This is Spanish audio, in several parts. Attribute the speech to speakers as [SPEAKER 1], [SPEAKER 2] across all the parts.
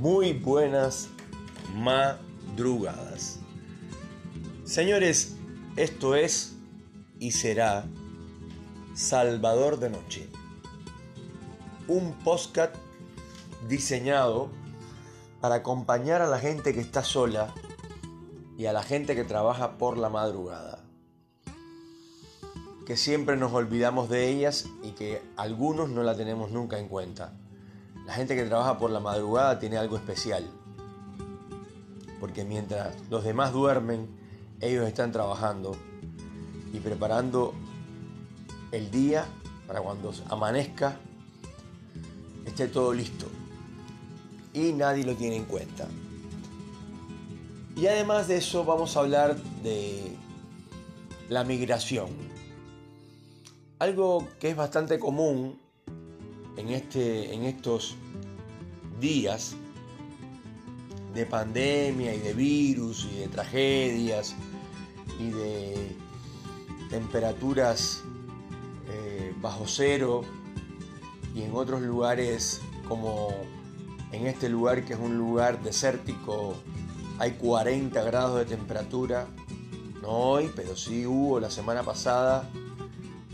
[SPEAKER 1] Muy buenas madrugadas. Señores, esto es y será Salvador de Noche. Un podcast diseñado para acompañar a la gente que está sola y a la gente que trabaja por la madrugada. Que siempre nos olvidamos de ellas y que algunos no la tenemos nunca en cuenta. La gente que trabaja por la madrugada tiene algo especial. Porque mientras los demás duermen, ellos están trabajando y preparando el día para cuando amanezca esté todo listo. Y nadie lo tiene en cuenta. Y además de eso vamos a hablar de la migración. Algo que es bastante común en, este, en estos días de pandemia y de virus y de tragedias y de temperaturas eh, bajo cero y en otros lugares como en este lugar que es un lugar desértico hay 40 grados de temperatura, no hoy, pero sí hubo la semana pasada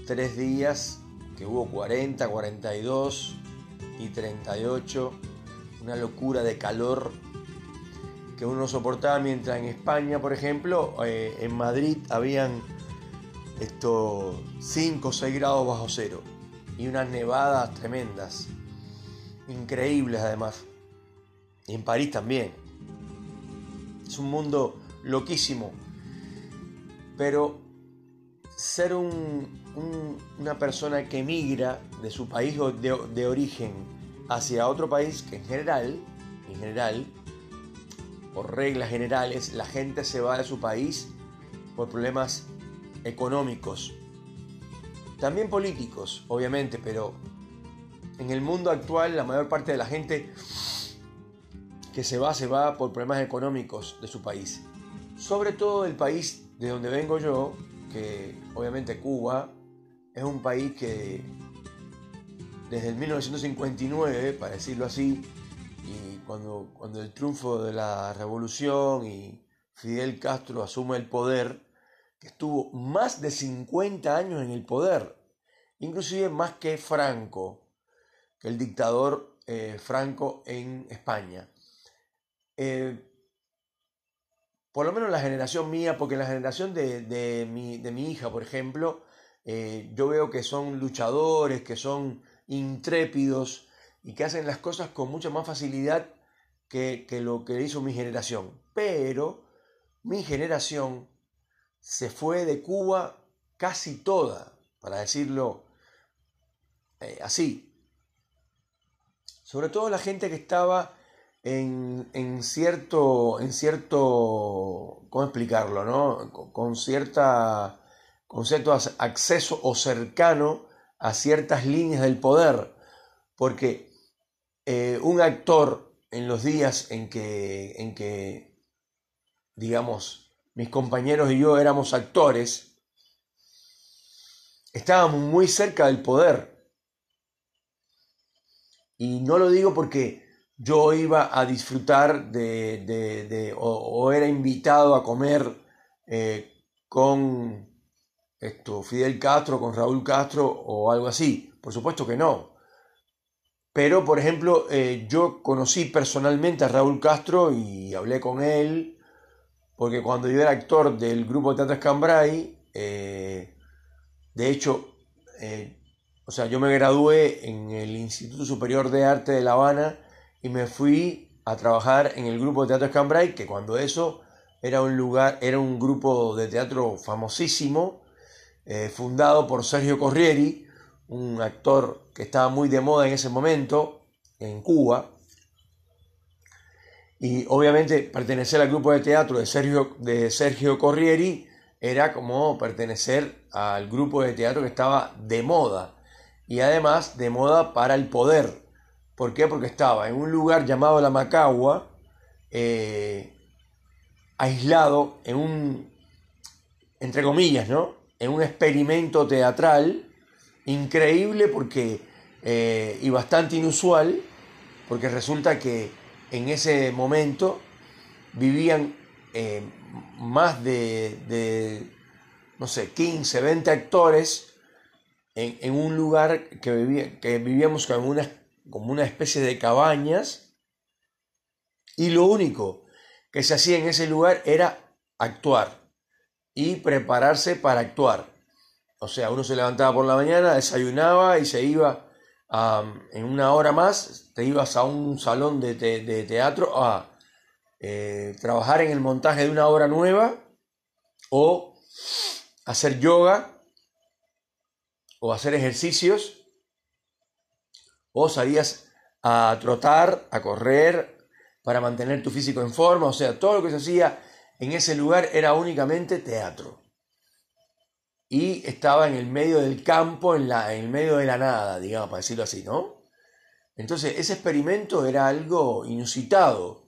[SPEAKER 1] tres días que hubo 40, 42 y 38, una locura de calor que uno soportaba mientras en España, por ejemplo, eh, en Madrid habían estos 5 o 6 grados bajo cero y unas nevadas tremendas, increíbles además. Y en París también. Es un mundo loquísimo. Pero ser una persona que migra de su país de, de, origen hacia otro país, que en general, en general, por reglas generales, la gente se va de su país por problemas económicos. También políticos, obviamente, pero en el mundo actual la mayor parte de la gente que se va, se va por problemas económicos de su país. Sobre todo el país de donde vengo yo, obviamente Cuba, es un país que desde el 1959, para decirlo así, y cuando, cuando el triunfo de la revolución y Fidel Castro asume el poder, que estuvo más de 50 años en el poder, inclusive más que Franco, que el dictador eh, Franco en España. Eh, por lo menos la generación mía, porque la generación de, mi, hija, por ejemplo, eh, yo veo que son luchadores, que son intrépidos y que hacen las cosas con mucha más facilidad que, lo que hizo mi generación. Pero mi generación se fue de Cuba casi toda, para decirlo eh, así. Sobre todo la gente que estaba en, cierto, en cierto, ¿cómo explicarlo? No? Con, cierta, con cierto acceso o cercano a ciertas líneas del poder, porque eh, un actor en los días en que, en que, digamos, mis compañeros y yo éramos actores, estábamos muy cerca del poder. Y no lo digo porque yo iba a disfrutar de, o, era invitado a comer eh, con esto, Fidel Castro, con Raúl Castro o algo así. Por supuesto que no. Pero, por ejemplo, eh, yo conocí personalmente a Raúl Castro y hablé con él, porque cuando yo era actor del grupo de Teatro Escambray, eh, de hecho, o sea, yo me gradué en el Instituto Superior de Arte de La Habana y me fui a trabajar en el grupo de teatro Escambray, que cuando eso era un lugar, era un grupo de teatro famosísimo, eh, fundado por Sergio Corrieri, un actor que estaba muy de moda en ese momento en Cuba. Y obviamente pertenecer al grupo de teatro de Sergio, de Sergio Corrieri era como pertenecer al grupo de teatro que estaba de moda y además de moda para el poder, ¿Por qué? Porque estaba en un lugar llamado La Macagua, eh, aislado en un, entre comillas, ¿no? En un experimento teatral increíble porque, eh, y bastante inusual, porque resulta que en ese momento vivían eh, más de, no sé, 15, 20 actores en, un lugar que, que vivíamos como una, como una especie de cabañas y lo único que se hacía en ese lugar era actuar y prepararse para actuar. O sea, uno se levantaba por la mañana, desayunaba y se iba en una hora más, te ibas a un salón de, teatro a eh, trabajar en el montaje de una obra nueva o hacer yoga o hacer ejercicios o salías a trotar, a correr para mantener tu físico en forma, o sea, todo lo que se hacía en ese lugar era únicamente teatro. Y estaba en el medio del campo, en, la, en el medio de la nada, digamos, para decirlo así, ¿no? Entonces, ese experimento era algo inusitado.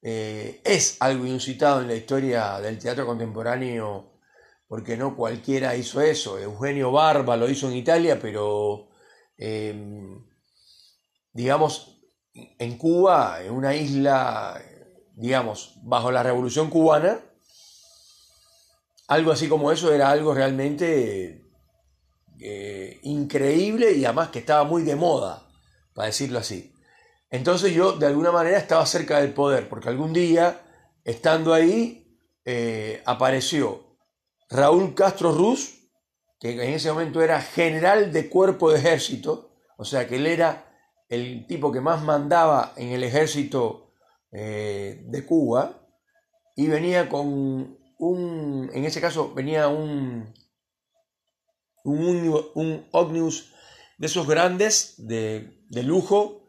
[SPEAKER 1] Eh, es algo inusitado en la historia del teatro contemporáneo, porque no cualquiera hizo eso. Eugenio Barba lo hizo en Italia, pero, em, digamos, en Cuba, en una isla digamos, bajo la revolución cubana, algo así como eso era algo realmente eh, increíble y además que estaba muy de moda, para decirlo así. Entonces yo de alguna manera estaba cerca del poder, porque algún día, estando ahí, eh, apareció Raúl Castro Ruz, que en ese momento era general de cuerpo de ejército, o sea que él era el tipo que más mandaba en el ejército eh, de Cuba y venía con un, en ese caso venía un, un, un Omnibus de esos grandes de, de lujo,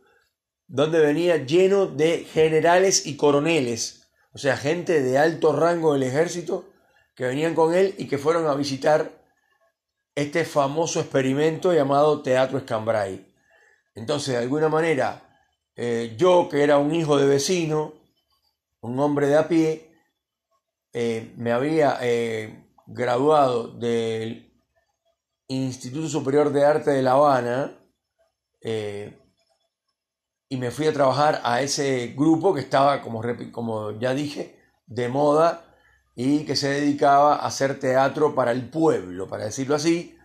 [SPEAKER 1] donde venía lleno de generales y coroneles, o sea, gente de alto rango del ejército que venían con él y que fueron a visitar este famoso experimento llamado Teatro Escambray. Entonces, de alguna manera, eh, yo, que era un hijo de vecino, un hombre de a pie, eh, me había eh, graduado del Instituto Superior de Arte de La Habana y me fui a trabajar a ese grupo que estaba, como, como ya dije, de moda y que se dedicaba a hacer teatro para el pueblo, para decirlo así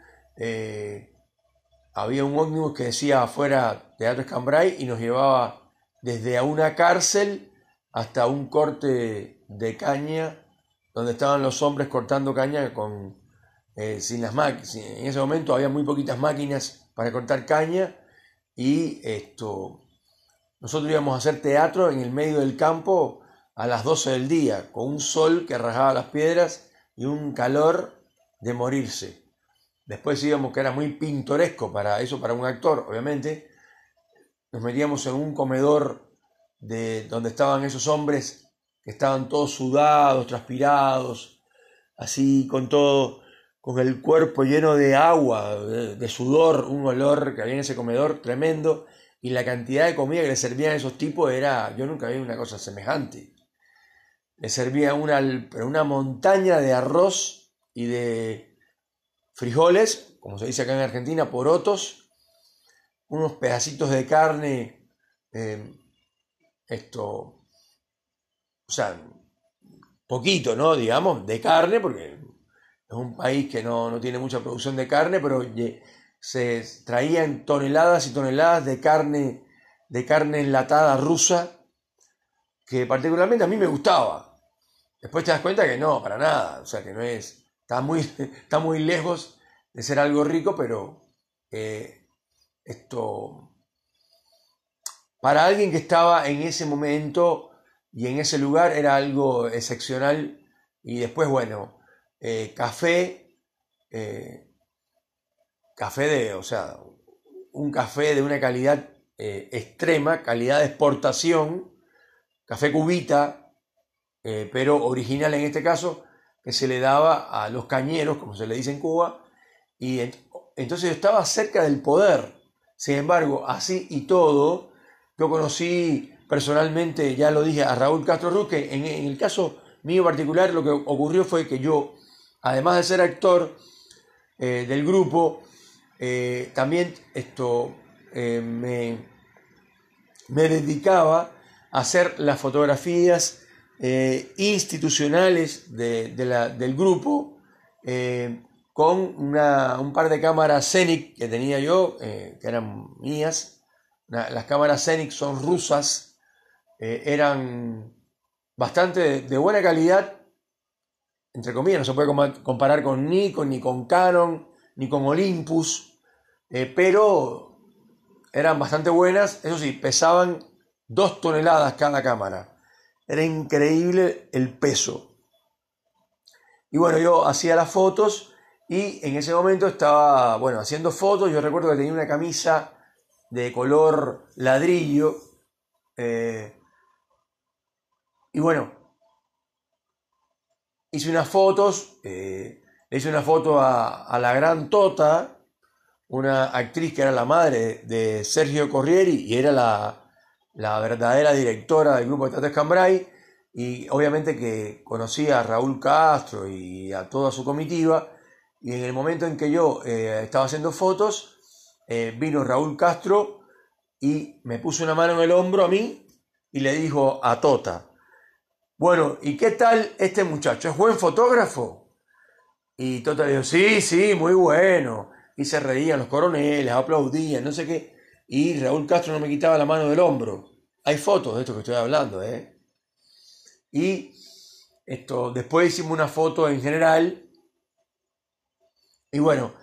[SPEAKER 1] había un ómnibus que decía afuera Teatro Escambray y nos llevaba desde una cárcel hasta un corte de caña donde estaban los hombres cortando caña con eh, sin las máquinas. En ese momento había muy poquitas máquinas para cortar caña y esto nosotros íbamos a hacer teatro en el medio del campo a las 12 del día, con un sol que rajaba las piedras y un calor de morirse. Después íbamos, que era muy pintoresco para eso, para un actor, obviamente. Nos metíamos en un comedor de donde estaban esos hombres que estaban todos sudados, transpirados, así con todo, con el cuerpo lleno de agua, de, sudor, un olor que había en ese comedor tremendo, y la cantidad de comida que le servían a esos tipos era, yo nunca vi una cosa semejante. Le servía una, una montaña de arroz y de frijoles, como se dice acá en Argentina, porotos, unos pedacitos de carne, eh, esto, o sea, poquito, ¿no? Digamos, de carne, porque es un país que no, tiene mucha producción de carne, pero se traían toneladas y toneladas de carne, de carne enlatada rusa, que particularmente a mí me gustaba. Después te das cuenta que no, para nada, o sea, que no es, Está muy, está muy lejos de ser algo rico, pero eh, esto, para alguien que estaba en ese momento y en ese lugar era algo excepcional. Y después, bueno, eh, café, eh, café de, o sea, un café de una calidad extrema, calidad de exportación, café cubita, pero original en este caso, que se le daba a los cañeros, como se le dice en Cuba, y entonces yo estaba cerca del poder. Sin embargo, así y todo, yo conocí personalmente, ya lo dije, a Raúl Castro Ruz, que en, el caso mío particular lo que ocurrió fue que yo, además de ser actor eh, del grupo, eh, también esto eh, me, me dedicaba hacer las fotografías eh, institucionales del grupo eh, con un par de cámaras Scenic que tenía yo, que eran mías. las cámaras Scenic son rusas, eran bastante de buena calidad, entre comillas, no se puede comparar con Nikon, ni con Canon, ni con Olympus, pero eran bastante buenas, eso sí, pesaban dos toneladas cada cámara. Era increíble el peso. Y bueno, yo hacía las fotos y en ese momento estaba, bueno, haciendo fotos. Yo recuerdo que tenía una camisa de color ladrillo. Eh, y bueno, hice unas fotos, eh, le hice una foto a, a la gran Tota, una actriz que era la madre de Sergio Corrieri y era la, verdadera directora del grupo de Tato Escambray y obviamente que conocía a Raúl Castro y a toda su comitiva y en el momento en que yo eh, estaba haciendo fotos eh, vino Raúl Castro y me puso una mano en el hombro a mí y le dijo a Tota, bueno, ¿y qué tal este muchacho? ¿Es buen fotógrafo? Y Tota dijo, sí, sí, muy bueno y se reían los coroneles, aplaudían, no sé qué. Y Raúl Castro no me quitaba la mano del hombro. Hay fotos de esto que estoy hablando, ¿eh? Y esto, después hicimos una foto en general. Y bueno,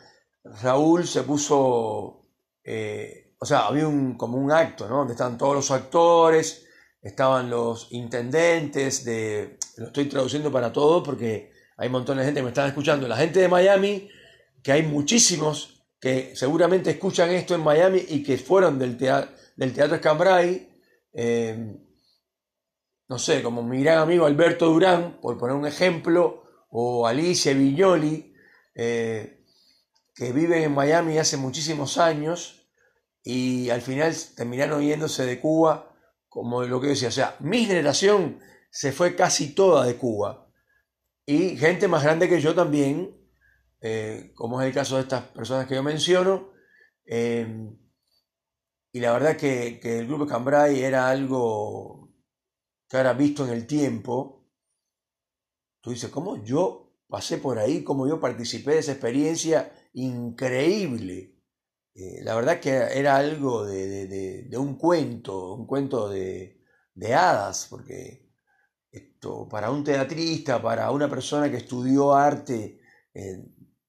[SPEAKER 1] Raúl se puso, eh, o sea, había un, como un acto, ¿no? Donde están todos los actores, estaban los intendentes de, lo estoy traduciendo para todo porque hay un montón de gente que me están escuchando. La gente de Miami que hay muchísimos que seguramente escuchan esto en Miami y que fueron del, teatro, del Teatro eh, no sé, como mi gran amigo Alberto Durán, por poner un ejemplo, o Alicia Viñoli, eh, que viven en Miami hace muchísimos años y al final terminaron yéndose de Cuba, como lo que decía, o sea, mi generación se fue casi toda de Cuba y gente más grande que yo también eh, como es el caso de estas personas que yo menciono. Eh, y la verdad que, el grupo Cambrai era algo que ahora visto en el tiempo. Tú dices, ¿cómo yo pasé por ahí? ¿Cómo yo participé de esa experiencia increíble? Eh, la verdad que era algo de, de, un cuento, un cuento de, hadas, porque esto, para un teatrista, para una persona que estudió arte,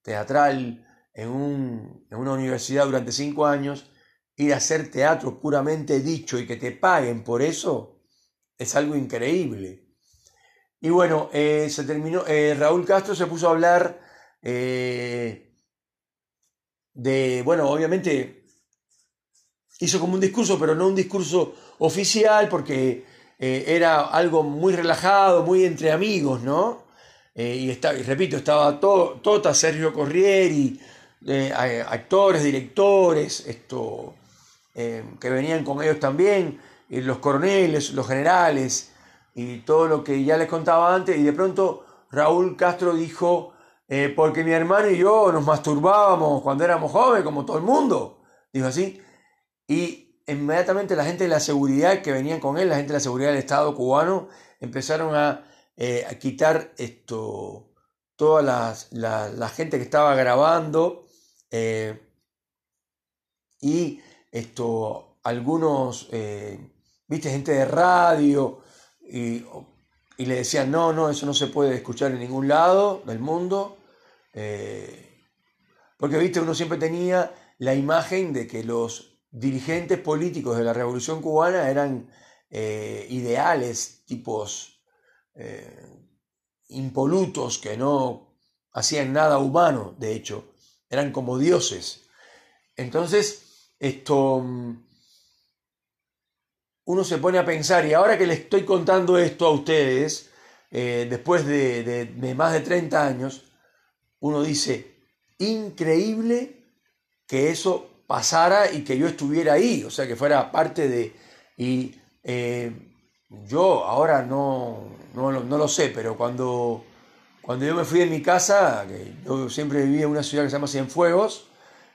[SPEAKER 1] teatral en, una universidad durante cinco años, ir a hacer teatro puramente dicho y que te paguen por eso, es algo increíble. Y bueno, eh, se terminó, eh, Raúl Castro se puso a hablar eh, de, bueno, obviamente hizo como un discurso, pero no un discurso oficial, porque era algo muy relajado, muy entre amigos, ¿no? Eh, y, está, y repito, estaba todo, Tota, Sergio Corrieri, eh, actores, directores, esto, eh, que venían con ellos también, los coroneles, los generales, y todo lo que ya les contaba antes, y de pronto Raúl Castro dijo, porque mi hermano y yo nos masturbábamos cuando éramos jóvenes, como todo el mundo, dijo así, y inmediatamente la gente de la seguridad que venían con él, la gente de la seguridad del Estado cubano, empezaron a eh, a quitar esto, toda la, gente que estaba grabando eh, y esto, algunos, eh, viste, gente de radio y, le decían, no, no, eso no se puede escuchar en ningún lado del mundo. porque, viste, uno siempre tenía la imagen de que los dirigentes políticos de la Revolución Cubana eran ideales, tipos eh, impolutos que no hacían nada humano, de hecho, eran como dioses. Entonces, esto, mm, uno se pone a pensar, y ahora que le estoy contando esto a ustedes, eh, después de, de, más de 30 años, uno dice, increíble que eso pasara y que yo estuviera ahí, o sea, que fuera parte de... Y eh, yo ahora no, no, lo sé, pero cuando, cuando yo me fui de mi casa, que yo siempre vivía en una ciudad que se llama Cienfuegos,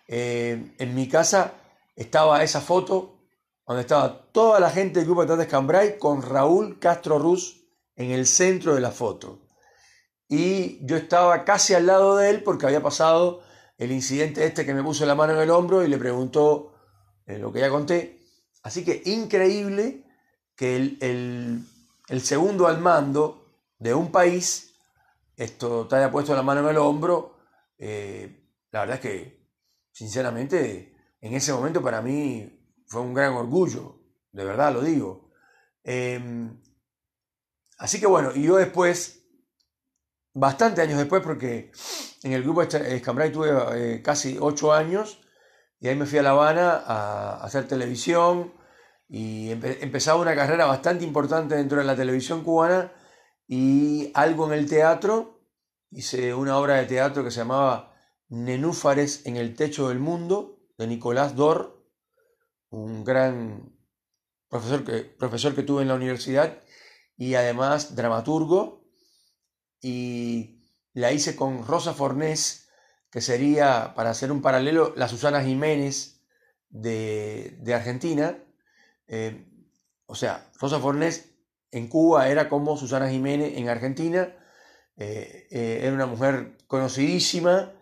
[SPEAKER 1] eh, en mi casa estaba esa foto donde estaba toda la gente del grupo de Tates Cambrai con Raúl Castro Ruz en el centro de la foto. Y yo estaba casi al lado de él porque había pasado el incidente este que me puso la mano en el hombro y le preguntó eh, lo que ya conté. Así que increíble que el, segundo al mando de un país esto te haya puesto la mano en el hombro. Eh, la verdad es que, sinceramente, en ese momento para mí fue un gran orgullo, de verdad lo digo. Em, así que bueno, y yo después, bastante años después, porque en el grupo Escambray tuve eh, casi ocho años, y ahí me fui a La Habana a, hacer televisión, y empezaba una carrera bastante importante dentro de la televisión cubana, y algo en el teatro, hice una obra de teatro que se llamaba Nenúfares en el Techo del Mundo, de Nicolás Dor, un gran profesor que, profesor que tuve en la universidad y además dramaturgo. Y la hice con Rosa Fornés, que sería, para hacer un paralelo, la Susana Jiménez de, Argentina. Eh, o sea, Rosa Fornés en Cuba era como Susana Jiménez en Argentina. Eh, eh, era una mujer conocidísima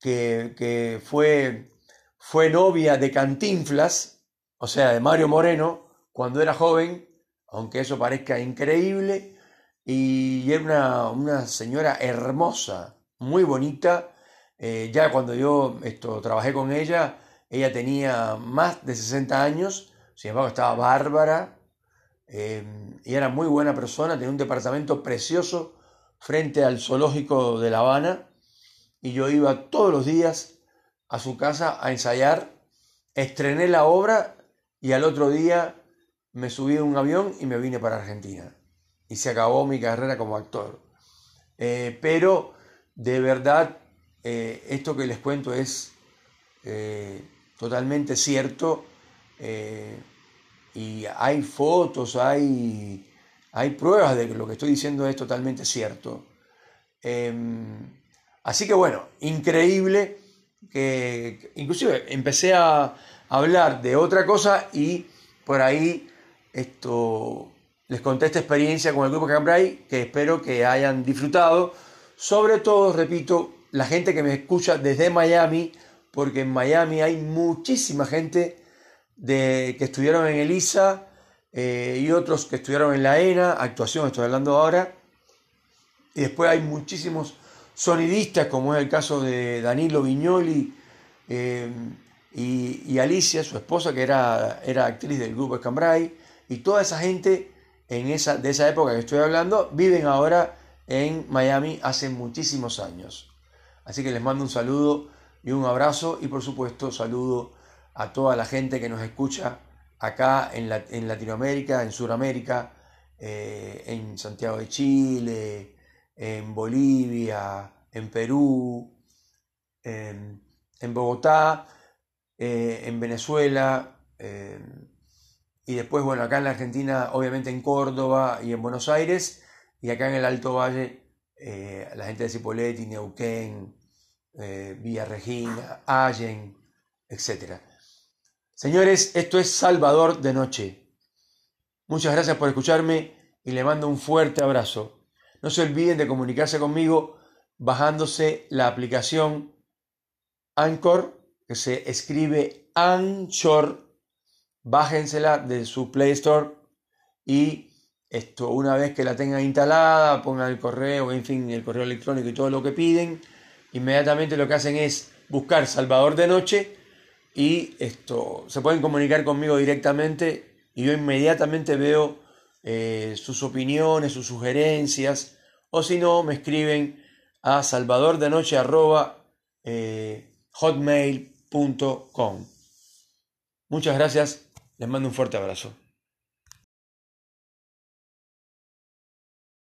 [SPEAKER 1] que, que fue fue novia de Cantinflas, o sea, de Mario Moreno, cuando era joven, aunque eso parezca increíble, y era una, señora hermosa, muy bonita. Ya cuando yo esto, trabajé con ella, ella tenía más de 60 años, sin embargo estaba bárbara, eh, y era muy buena persona, tenía un departamento precioso frente al zoológico de La Habana, y yo iba todos los días a su casa a ensayar, estrené la obra y al otro día me subí a un avión y me vine para Argentina. Y se acabó mi carrera como actor. Eh, pero de verdad, eh, esto que les cuento es totalmente cierto. Y hay fotos, hay, hay pruebas de que lo que estoy diciendo es totalmente cierto. Em, así que bueno, increíble que inclusive empecé a hablar de otra cosa y por ahí esto les conté esta experiencia con el grupo Cambrai que espero que hayan disfrutado. Sobre todo, repito, la gente que me escucha desde Miami, porque en Miami hay muchísima gente de, que estudiaron en ELISA eh, y otros que estudiaron en la ENA, actuación estoy hablando ahora. Y después hay muchísimos sonidistas, como es el caso de Danilo Viñoli eh, y, Alicia, su esposa, que era, era actriz del grupo Escambray, y toda esa gente en esa, de esa época que estoy hablando, viven ahora en Miami hace muchísimos años. Así que les mando un saludo y un abrazo y por supuesto saludo a toda la gente que nos escucha acá en, en Latinoamérica, en Sudamérica, eh, en Santiago de Chile, en Bolivia, en Perú, en, Bogotá, eh, en Venezuela, y después, bueno, acá en la Argentina, obviamente en Córdoba y en Buenos Aires, y acá en el Alto Valle, eh, la gente de Cipolletti, Neuquén, eh, Villa Regina, Allen, etc. Señores, esto es Salvador de Noche. Muchas gracias por escucharme y le mando un fuerte abrazo. No se olviden de comunicarse conmigo bajándose la aplicación Anchor, que se escribe Anchor. Bájensela de su Play Store y esto, una vez que la tengan instalada, pongan el correo, en fin, el correo electrónico y todo lo que piden, inmediatamente lo que hacen es buscar Salvador de Noche y esto, se pueden comunicar conmigo directamente y yo inmediatamente veo eh, sus opiniones, sus sugerencias, o si no, me escriben a salvadordenoche.hotmail.com. Eh, Muchas gracias, les mando un fuerte abrazo.